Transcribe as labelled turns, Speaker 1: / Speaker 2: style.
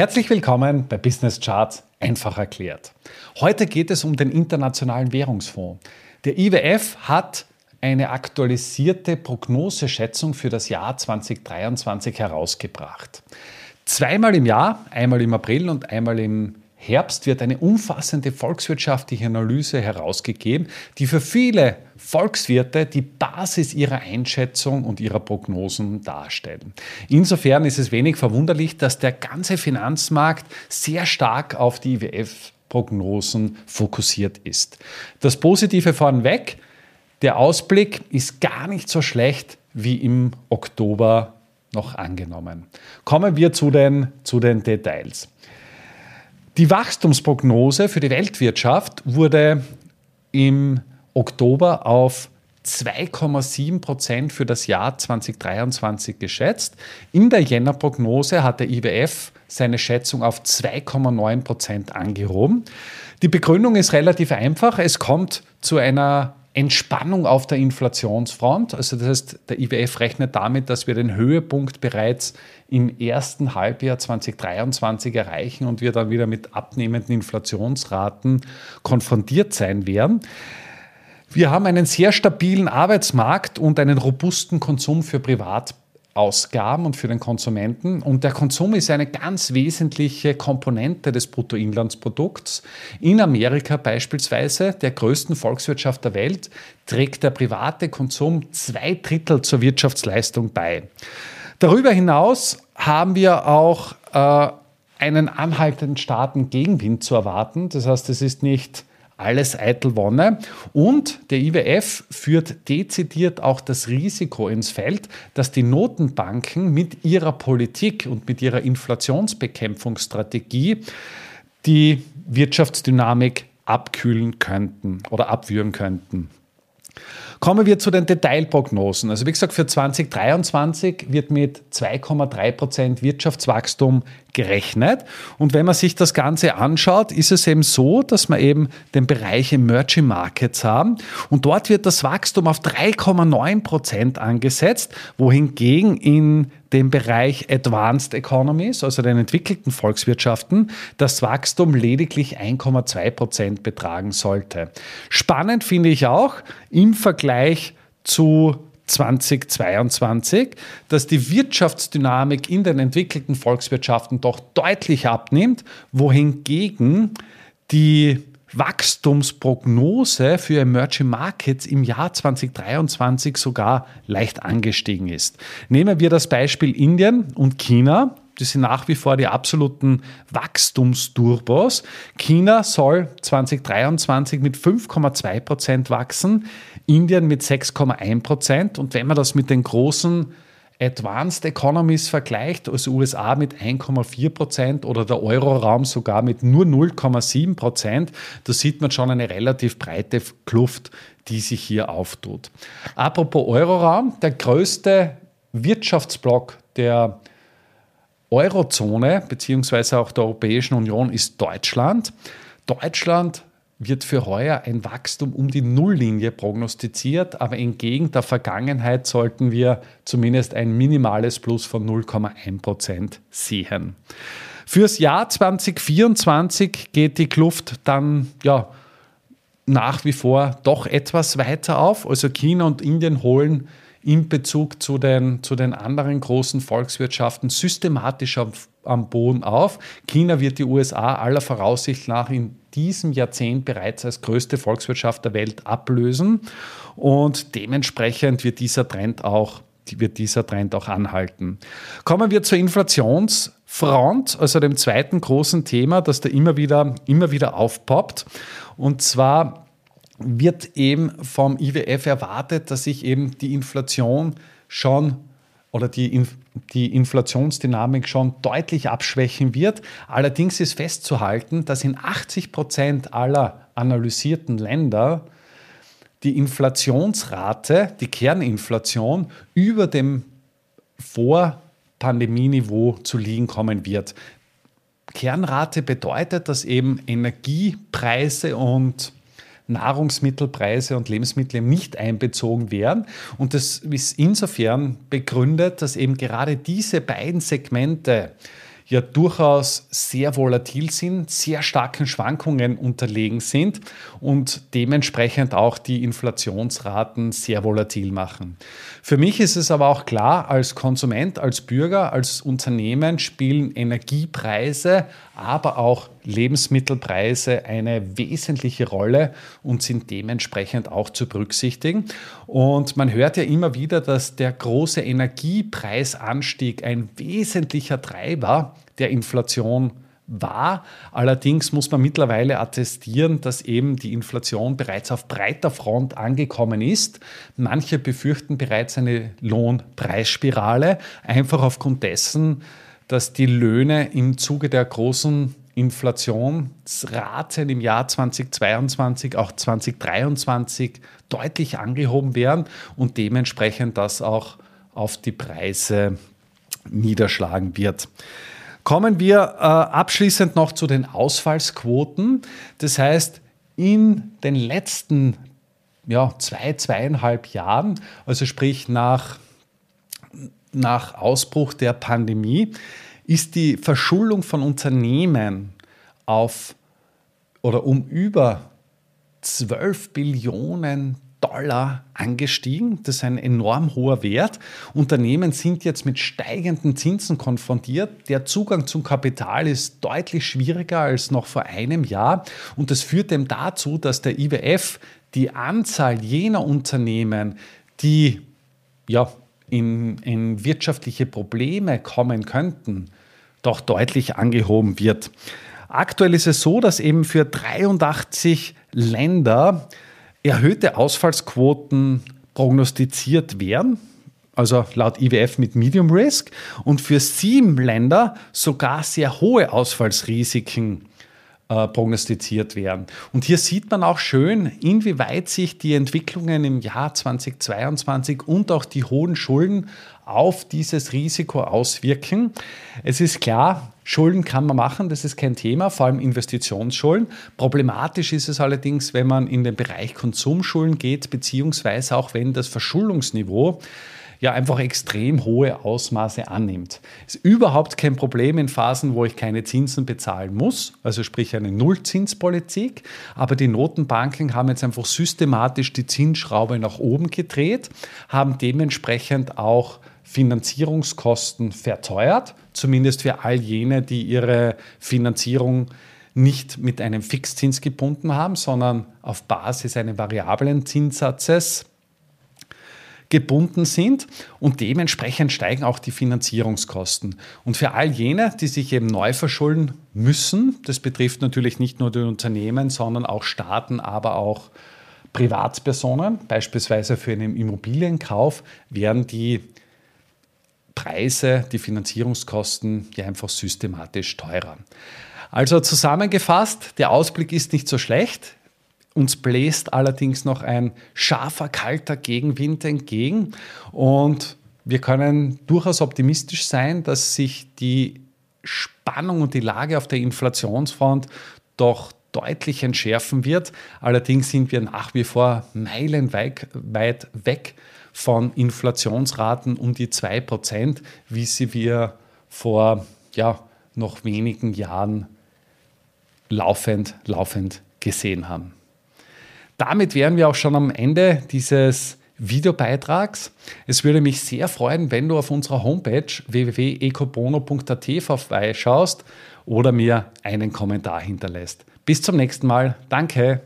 Speaker 1: Herzlich willkommen bei Business Charts einfach erklärt. Heute geht es um den Internationalen Währungsfonds. Der IWF hat eine aktualisierte Prognoseschätzung für das Jahr 2023 herausgebracht. Zweimal im Jahr, einmal im April und einmal im Herbst wird eine umfassende volkswirtschaftliche Analyse herausgegeben, die für viele Volkswirte die Basis ihrer Einschätzung und ihrer Prognosen darstellen. Insofern ist es wenig verwunderlich, dass der ganze Finanzmarkt sehr stark auf die IWF-Prognosen fokussiert ist. Das Positive vornweg, der Ausblick ist gar nicht so schlecht wie im Oktober noch angenommen. Kommen wir zu den, zu den Details. Die Wachstumsprognose für die Weltwirtschaft wurde im Oktober auf 2,7 Prozent für das Jahr 2023 geschätzt. In der Jänner-Prognose hat der IWF seine Schätzung auf 2,9 Prozent angehoben. Die Begründung ist relativ einfach. Es kommt zu einer Entspannung auf der Inflationsfront. Also das heißt, der IWF rechnet damit, dass wir den Höhepunkt bereits im ersten Halbjahr 2023 erreichen und wir dann wieder mit abnehmenden Inflationsraten konfrontiert sein werden. Wir haben einen sehr stabilen Arbeitsmarkt und einen robusten Konsum für Privat Ausgaben und für den Konsumenten. Und der Konsum ist eine ganz wesentliche Komponente des Bruttoinlandsprodukts. In Amerika beispielsweise, der größten Volkswirtschaft der Welt, trägt der private Konsum zwei Drittel zur Wirtschaftsleistung bei. Darüber hinaus haben wir auch äh, einen anhaltenden starken Gegenwind zu erwarten. Das heißt, es ist nicht alles eitel Wonne. Und der IWF führt dezidiert auch das Risiko ins Feld, dass die Notenbanken mit ihrer Politik und mit ihrer Inflationsbekämpfungsstrategie die Wirtschaftsdynamik abkühlen könnten oder abwühren könnten. Kommen wir zu den Detailprognosen. Also wie gesagt, für 2023 wird mit 2,3 Prozent Wirtschaftswachstum gerechnet. Und wenn man sich das Ganze anschaut, ist es eben so, dass wir eben den Bereich Emerging Markets haben. Und dort wird das Wachstum auf 3,9 Prozent angesetzt, wohingegen in dem Bereich Advanced Economies, also den entwickelten Volkswirtschaften, das Wachstum lediglich 1,2 Prozent betragen sollte. Spannend finde ich auch im Vergleich zu 2022, dass die Wirtschaftsdynamik in den entwickelten Volkswirtschaften doch deutlich abnimmt, wohingegen die Wachstumsprognose für Emerging Markets im Jahr 2023 sogar leicht angestiegen ist. Nehmen wir das Beispiel Indien und China. Das sind nach wie vor die absoluten Wachstumsturbos. China soll 2023 mit 5,2 Prozent wachsen, Indien mit 6,1 Prozent. Und wenn man das mit den großen Advanced Economies vergleicht, also USA mit 1,4 Prozent oder der Euroraum sogar mit nur 0,7 Prozent, da sieht man schon eine relativ breite Kluft, die sich hier auftut. Apropos Euroraum, der größte Wirtschaftsblock der Eurozone beziehungsweise auch der Europäischen Union ist Deutschland. Deutschland wird für heuer ein Wachstum um die Nulllinie prognostiziert, aber entgegen der Vergangenheit sollten wir zumindest ein minimales Plus von 0,1 Prozent sehen. Fürs Jahr 2024 geht die Kluft dann ja nach wie vor doch etwas weiter auf. Also China und Indien holen in Bezug zu den, zu den anderen großen Volkswirtschaften systematisch am, am Boden auf. China wird die USA aller Voraussicht nach in diesem Jahrzehnt bereits als größte Volkswirtschaft der Welt ablösen und dementsprechend wird dieser Trend auch wird dieser Trend auch anhalten. Kommen wir zur Inflationsfront, also dem zweiten großen Thema, das da immer wieder, immer wieder aufpoppt. Und zwar wird eben vom IWF erwartet, dass sich eben die Inflation schon oder die, die Inflationsdynamik schon deutlich abschwächen wird. Allerdings ist festzuhalten, dass in 80 Prozent aller analysierten Länder die Inflationsrate, die Kerninflation, über dem Vorpandemieniveau zu liegen kommen wird. Kernrate bedeutet, dass eben Energiepreise und Nahrungsmittelpreise und Lebensmittel nicht einbezogen werden. Und das ist insofern begründet, dass eben gerade diese beiden Segmente ja durchaus sehr volatil sind, sehr starken Schwankungen unterlegen sind und dementsprechend auch die Inflationsraten sehr volatil machen. Für mich ist es aber auch klar, als Konsument, als Bürger, als Unternehmen spielen Energiepreise, aber auch Lebensmittelpreise eine wesentliche Rolle und sind dementsprechend auch zu berücksichtigen. Und man hört ja immer wieder, dass der große Energiepreisanstieg ein wesentlicher Treiber der Inflation war. Allerdings muss man mittlerweile attestieren, dass eben die Inflation bereits auf breiter Front angekommen ist. Manche befürchten bereits eine Lohnpreisspirale, einfach aufgrund dessen, dass die Löhne im Zuge der großen Inflationsraten im Jahr 2022, auch 2023 deutlich angehoben werden und dementsprechend das auch auf die Preise niederschlagen wird. Kommen wir äh, abschließend noch zu den Ausfallsquoten. Das heißt, in den letzten ja, zwei, zweieinhalb Jahren, also sprich nach, nach Ausbruch der Pandemie, ist die Verschuldung von Unternehmen auf oder um über 12 Billionen Dollar angestiegen. Das ist ein enorm hoher Wert. Unternehmen sind jetzt mit steigenden Zinsen konfrontiert. Der Zugang zum Kapital ist deutlich schwieriger als noch vor einem Jahr. Und das führt eben dazu, dass der IWF die Anzahl jener Unternehmen, die ja, in, in wirtschaftliche Probleme kommen könnten, doch deutlich angehoben wird. Aktuell ist es so, dass eben für 83 Länder erhöhte Ausfallsquoten prognostiziert werden, also laut IWF mit Medium Risk, und für sieben Länder sogar sehr hohe Ausfallsrisiken äh, prognostiziert werden. Und hier sieht man auch schön, inwieweit sich die Entwicklungen im Jahr 2022 und auch die hohen Schulden auf dieses Risiko auswirken. Es ist klar, Schulden kann man machen, das ist kein Thema, vor allem Investitionsschulden. Problematisch ist es allerdings, wenn man in den Bereich Konsumschulden geht, beziehungsweise auch wenn das Verschuldungsniveau ja einfach extrem hohe Ausmaße annimmt. Ist überhaupt kein Problem in Phasen, wo ich keine Zinsen bezahlen muss, also sprich eine Nullzinspolitik, aber die Notenbanken haben jetzt einfach systematisch die Zinsschraube nach oben gedreht, haben dementsprechend auch Finanzierungskosten verteuert, zumindest für all jene, die ihre Finanzierung nicht mit einem Fixzins gebunden haben, sondern auf Basis eines variablen Zinssatzes gebunden sind und dementsprechend steigen auch die Finanzierungskosten. Und für all jene, die sich eben neu verschulden müssen, das betrifft natürlich nicht nur die Unternehmen, sondern auch Staaten, aber auch Privatpersonen, beispielsweise für einen Immobilienkauf, werden die Preise, die Finanzierungskosten ja einfach systematisch teurer. Also zusammengefasst, der Ausblick ist nicht so schlecht. Uns bläst allerdings noch ein scharfer, kalter Gegenwind entgegen und wir können durchaus optimistisch sein, dass sich die Spannung und die Lage auf der Inflationsfront doch deutlich entschärfen wird. Allerdings sind wir nach wie vor meilenweit weit weg von Inflationsraten um die 2%, wie sie wir vor ja, noch wenigen Jahren laufend, laufend gesehen haben. Damit wären wir auch schon am Ende dieses Videobeitrags. Es würde mich sehr freuen, wenn du auf unserer Homepage www.ecobono.at vorbeischaust oder mir einen Kommentar hinterlässt. Bis zum nächsten Mal. Danke.